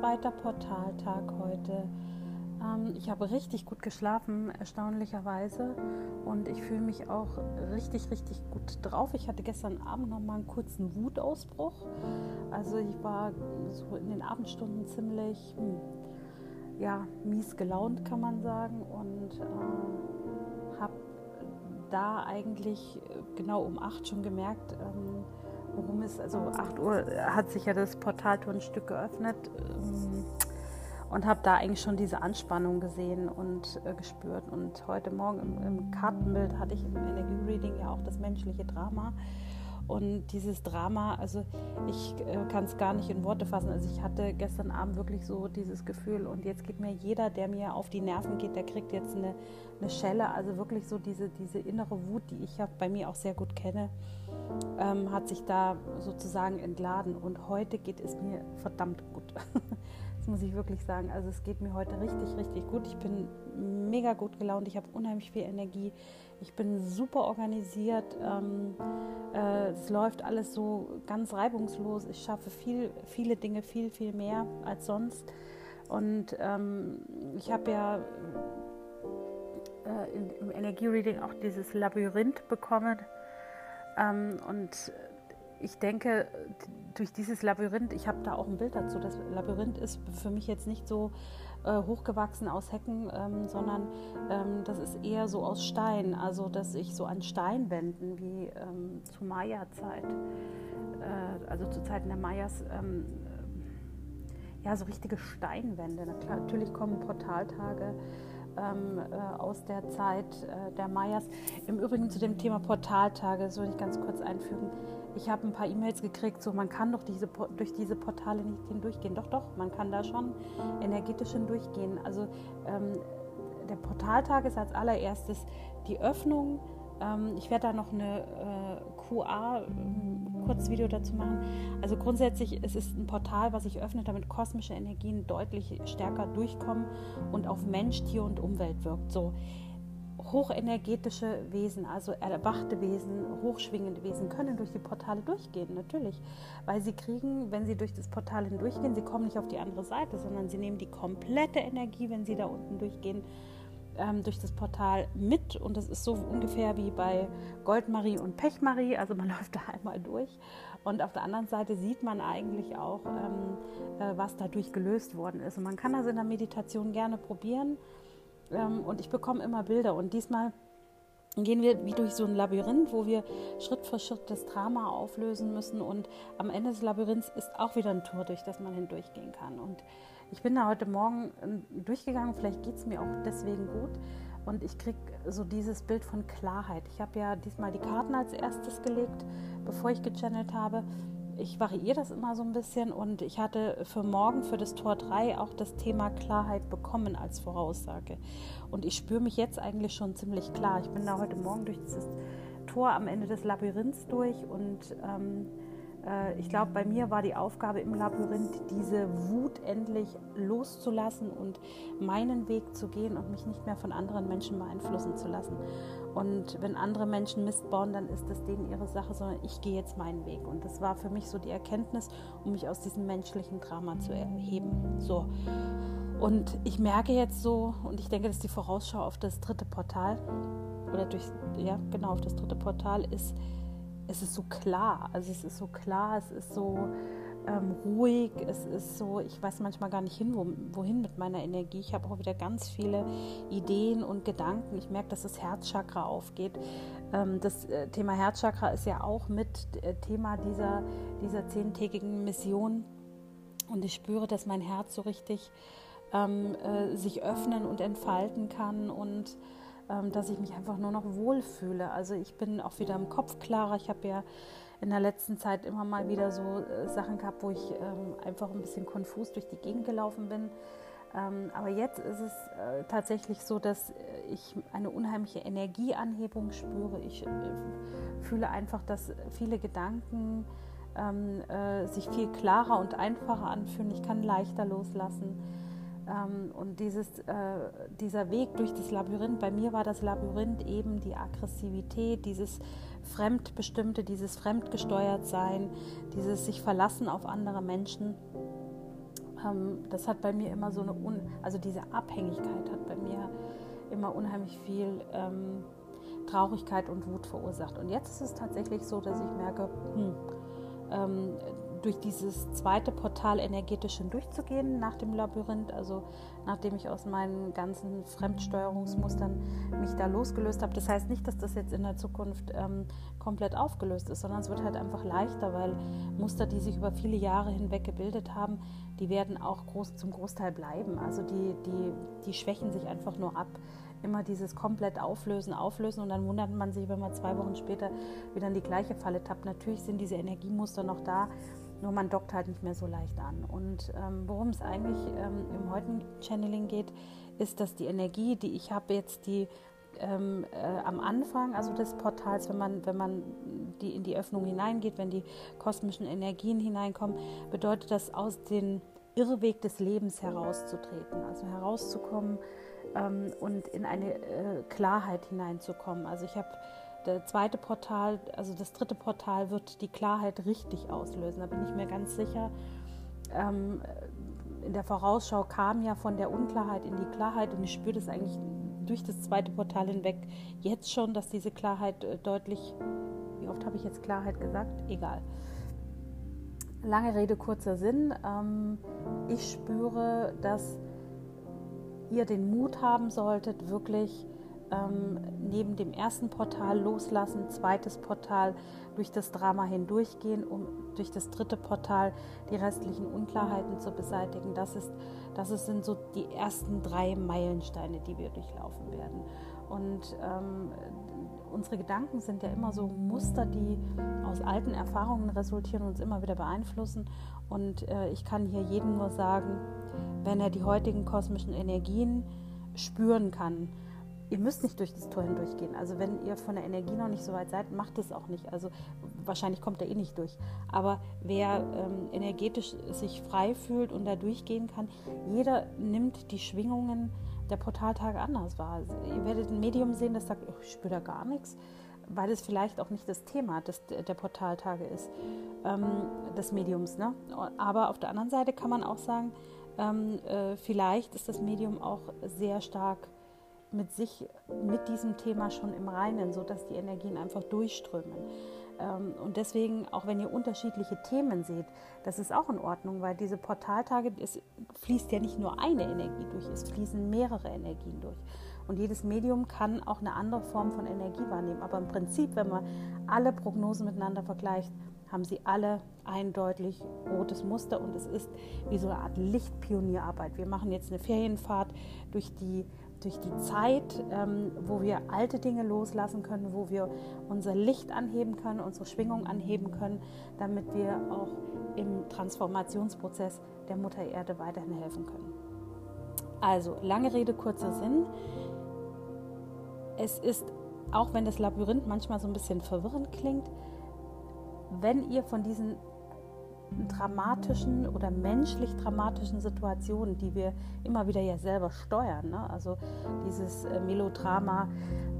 zweiter Portaltag heute. Ähm, ich habe richtig gut geschlafen, erstaunlicherweise. Und ich fühle mich auch richtig, richtig gut drauf. Ich hatte gestern Abend noch mal einen kurzen Wutausbruch. Also ich war so in den Abendstunden ziemlich hm, ja, mies gelaunt, kann man sagen. Und äh, habe da eigentlich genau um 8 schon gemerkt, ähm, worum es, also 8 Uhr hat sich ja das Portaltor ein Stück geöffnet ähm, und habe da eigentlich schon diese Anspannung gesehen und äh, gespürt. Und heute Morgen im, im Kartenbild hatte ich im Energiereading ja auch das menschliche Drama. Und dieses Drama, also ich äh, kann es gar nicht in Worte fassen. Also ich hatte gestern Abend wirklich so dieses Gefühl und jetzt geht mir jeder, der mir auf die Nerven geht, der kriegt jetzt eine, eine Schelle. Also wirklich so diese, diese innere Wut, die ich ja bei mir auch sehr gut kenne, ähm, hat sich da sozusagen entladen. Und heute geht es mir verdammt gut. muss ich wirklich sagen. Also es geht mir heute richtig, richtig gut. Ich bin mega gut gelaunt. Ich habe unheimlich viel Energie. Ich bin super organisiert. Ähm, äh, es läuft alles so ganz reibungslos. Ich schaffe viel, viele Dinge viel, viel mehr als sonst. Und ähm, ich habe ja äh, im Energiereading auch dieses Labyrinth bekommen. Ähm, und ich denke, durch dieses Labyrinth, ich habe da auch ein Bild dazu, das Labyrinth ist für mich jetzt nicht so äh, hochgewachsen aus Hecken, ähm, sondern ähm, das ist eher so aus Stein, also dass ich so an Steinwänden wie ähm, zu Maya-Zeit, äh, also zu Zeiten der Mayas, ähm, ja, so richtige Steinwände. Natürlich kommen Portaltage ähm, äh, aus der Zeit äh, der Mayas. Im Übrigen zu dem Thema Portaltage, das würde ich ganz kurz einfügen. Ich habe ein paar E-Mails gekriegt, so man kann doch diese, durch diese Portale nicht hindurchgehen. Doch, doch, man kann da schon energetisch hindurchgehen. Also ähm, der Portaltag ist als allererstes die Öffnung. Ähm, ich werde da noch eine äh, QA Kurzvideo dazu machen. Also grundsätzlich es ist ein Portal, was sich öffnet, damit kosmische Energien deutlich stärker durchkommen und auf Mensch, Tier und Umwelt wirkt. So hochenergetische Wesen, also erwachte Wesen, hochschwingende Wesen können durch die Portale durchgehen, natürlich. Weil sie kriegen, wenn sie durch das Portal hindurchgehen, sie kommen nicht auf die andere Seite, sondern sie nehmen die komplette Energie, wenn sie da unten durchgehen, ähm, durch das Portal mit. Und das ist so ungefähr wie bei Goldmarie und Pechmarie, also man läuft da einmal durch. Und auf der anderen Seite sieht man eigentlich auch, ähm, äh, was dadurch gelöst worden ist. Und man kann das in der Meditation gerne probieren. Ähm, und ich bekomme immer Bilder. Und diesmal gehen wir wie durch so ein Labyrinth, wo wir Schritt für Schritt das Drama auflösen müssen und am Ende des Labyrinths ist auch wieder ein Tor, durch das man hindurchgehen kann und ich bin da heute Morgen ähm, durchgegangen, vielleicht geht es mir auch deswegen gut. Und ich kriege so dieses Bild von Klarheit. Ich habe ja diesmal die Karten als erstes gelegt, bevor ich gechannelt habe. Ich variiere das immer so ein bisschen und ich hatte für morgen, für das Tor 3, auch das Thema Klarheit bekommen als Voraussage. Und ich spüre mich jetzt eigentlich schon ziemlich klar. Ich bin da heute Morgen durch dieses Tor am Ende des Labyrinths durch und ähm, äh, ich glaube, bei mir war die Aufgabe im Labyrinth, diese Wut endlich loszulassen und meinen Weg zu gehen und mich nicht mehr von anderen Menschen beeinflussen zu lassen. Und wenn andere Menschen Mist bauen, dann ist das denen ihre Sache, sondern ich gehe jetzt meinen Weg. Und das war für mich so die Erkenntnis, um mich aus diesem menschlichen Drama zu erheben. So. Und ich merke jetzt so, und ich denke, dass die Vorausschau auf das dritte Portal, oder durch, ja, genau, auf das dritte Portal ist, es ist so klar. Also es ist so klar, es ist so ähm, ruhig, es ist so, ich weiß manchmal gar nicht hin, wo, wohin mit meiner Energie. Ich habe auch wieder ganz viele Ideen und Gedanken. Ich merke, dass das Herzchakra aufgeht. Ähm, das äh, Thema Herzchakra ist ja auch mit äh, Thema dieser, dieser zehntägigen Mission. Und ich spüre, dass mein Herz so richtig ähm, äh, sich öffnen und entfalten kann und dass ich mich einfach nur noch wohlfühle. Also ich bin auch wieder im Kopf klarer. Ich habe ja in der letzten Zeit immer mal wieder so äh, Sachen gehabt, wo ich ähm, einfach ein bisschen konfus durch die Gegend gelaufen bin. Ähm, aber jetzt ist es äh, tatsächlich so, dass ich eine unheimliche Energieanhebung spüre. Ich äh, fühle einfach, dass viele Gedanken sich viel klarer und einfacher anfühlen. Ich kann leichter loslassen. Ähm, und dieses, äh, dieser Weg durch das Labyrinth, bei mir war das Labyrinth eben die Aggressivität, dieses Fremdbestimmte, dieses Fremdgesteuertsein, dieses sich verlassen auf andere Menschen. ähm, das hat bei mir immer so eine, Un also diese Abhängigkeit hat bei mir immer unheimlich viel ähm, Traurigkeit und Wut verursacht. Und jetzt ist es tatsächlich so, dass ich merke, hm, ähm, durch dieses zweite Portal energetisch hindurchzugehen nach dem Labyrinth, also nachdem ich aus meinen ganzen Fremdsteuerungsmustern mich da losgelöst habe. Das heißt nicht, dass das jetzt in der Zukunft ähm, komplett aufgelöst ist, sondern es wird halt einfach leichter, weil Muster, die sich über viele Jahre hinweg gebildet haben, die werden auch groß, zum Großteil bleiben. Also die, die, die schwächen sich einfach nur ab immer dieses komplett auflösen, auflösen und dann wundert man sich, wenn man zwei Wochen später wieder in die gleiche Falle tappt. Natürlich sind diese Energiemuster noch da, nur man dockt halt nicht mehr so leicht an. Und ähm, worum es eigentlich ähm, im heutigen Channeling geht, ist, dass die Energie, die ich habe jetzt, die ähm, äh, am Anfang, also des Portals, wenn man, wenn man die in die Öffnung hineingeht, wenn die kosmischen Energien hineinkommen, bedeutet das aus dem Irrweg des Lebens herauszutreten, also herauszukommen ähm, und in eine äh, Klarheit hineinzukommen. Also ich habe der zweite Portal, also das dritte Portal wird die Klarheit richtig auslösen. Da bin ich mir ganz sicher. Ähm, in der Vorausschau kam ja von der Unklarheit in die Klarheit und ich spüre das eigentlich durch das zweite Portal hinweg jetzt schon, dass diese Klarheit äh, deutlich, wie oft habe ich jetzt Klarheit gesagt? Egal. Lange Rede, kurzer Sinn. Ähm, ich spüre, dass ihr den Mut haben solltet, wirklich ähm, neben dem ersten Portal loslassen, zweites Portal durch das Drama hindurchgehen, um durch das dritte Portal die restlichen Unklarheiten zu beseitigen. Das, ist, das sind so die ersten drei Meilensteine, die wir durchlaufen werden. Und ähm, unsere Gedanken sind ja immer so Muster, die aus alten Erfahrungen resultieren und uns immer wieder beeinflussen. Und äh, ich kann hier jedem nur sagen, wenn er die heutigen kosmischen Energien spüren kann, ihr müsst nicht durch das Tor hindurchgehen. Also wenn ihr von der Energie noch nicht so weit seid, macht es auch nicht. Also wahrscheinlich kommt er eh nicht durch. Aber wer ähm, energetisch sich frei fühlt und da durchgehen kann, jeder nimmt die Schwingungen der Portaltage anders wahr. Also ihr werdet ein Medium sehen, das sagt, oh, ich spüre da gar nichts, weil es vielleicht auch nicht das Thema des, der Portaltage ist, ähm, des Mediums. Ne? Aber auf der anderen Seite kann man auch sagen, ähm, äh, vielleicht ist das Medium auch sehr stark mit sich, mit diesem Thema schon im Reinen, sodass die Energien einfach durchströmen. Ähm, und deswegen, auch wenn ihr unterschiedliche Themen seht, das ist auch in Ordnung, weil diese Portaltage, es fließt ja nicht nur eine Energie durch, es fließen mehrere Energien durch. Und jedes Medium kann auch eine andere Form von Energie wahrnehmen. Aber im Prinzip, wenn man alle Prognosen miteinander vergleicht, haben sie alle eindeutig rotes Muster und es ist wie so eine Art Lichtpionierarbeit. Wir machen jetzt eine Ferienfahrt durch die durch die Zeit, ähm, wo wir alte Dinge loslassen können, wo wir unser Licht anheben können, unsere Schwingung anheben können, damit wir auch im Transformationsprozess der Mutter Erde weiterhin helfen können. Also, lange Rede, kurzer Sinn. Es ist, auch wenn das Labyrinth manchmal so ein bisschen verwirrend klingt, wenn ihr von diesen dramatischen oder menschlich dramatischen Situationen, die wir immer wieder ja selber steuern. Ne? Also dieses äh, Melodrama,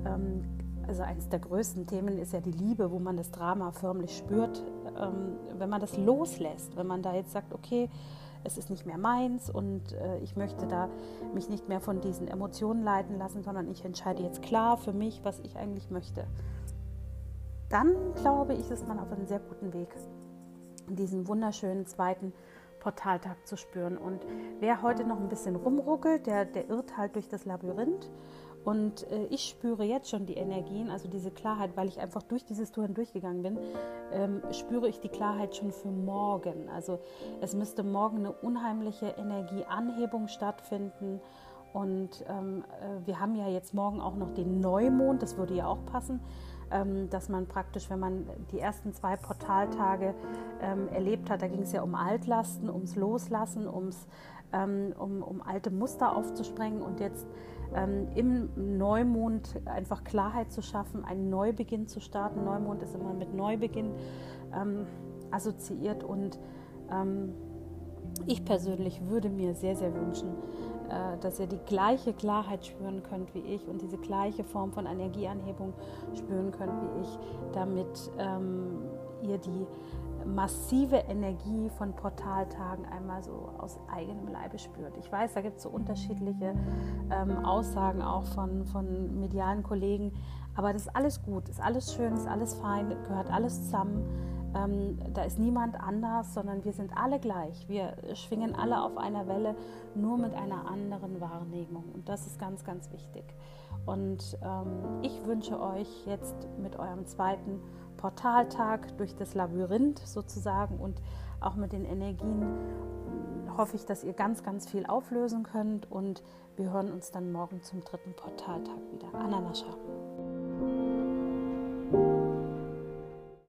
ähm, also eines der größten Themen ist ja die Liebe, wo man das Drama förmlich spürt. Ähm, wenn man das loslässt, wenn man da jetzt sagt, okay, es ist nicht mehr meins und äh, ich möchte da mich nicht mehr von diesen Emotionen leiten lassen, sondern ich entscheide jetzt klar für mich, was ich eigentlich möchte. Dann glaube ich, ist man auf einem sehr guten Weg diesen wunderschönen zweiten Portaltag zu spüren. Und wer heute noch ein bisschen rumruckelt, der, der irrt halt durch das Labyrinth. Und äh, ich spüre jetzt schon die Energien, also diese Klarheit, weil ich einfach durch dieses Tor hindurchgegangen bin, ähm, spüre ich die Klarheit schon für morgen. Also es müsste morgen eine unheimliche Energieanhebung stattfinden. Und ähm, äh, wir haben ja jetzt morgen auch noch den Neumond, das würde ja auch passen. Ähm, dass man praktisch, wenn man die ersten zwei Portaltage ähm, erlebt hat, da ging es ja um Altlasten, ums Loslassen, ums, ähm, um, um alte Muster aufzusprengen und jetzt im Neumond einfach Klarheit zu schaffen, einen Neubeginn zu starten. Neumond ist immer mit Neubeginn assoziiert und ich persönlich würde mir sehr, sehr wünschen, dass ihr die gleiche Klarheit spüren könnt wie ich und diese gleiche Form von Energieanhebung spüren könnt wie ich, damit ähm, ihr die massive Energie von Portaltagen einmal so aus eigenem Leibe spürt. Ich weiß, da gibt es so unterschiedliche ähm, Aussagen auch von, von medialen Kollegen, aber das ist alles gut, ist alles schön, ist alles fein, gehört alles zusammen. Ähm, da ist niemand anders, sondern wir sind alle gleich. Wir schwingen alle auf einer Welle, nur mit einer anderen Wahrnehmung. Und das ist ganz, ganz wichtig. Und ähm, ich wünsche euch jetzt mit eurem zweiten Portaltag durch das Labyrinth sozusagen und auch mit den Energien hm, hoffe ich, dass ihr ganz, ganz viel auflösen könnt und wir hören uns dann morgen zum dritten Portaltag wieder. Ananascha.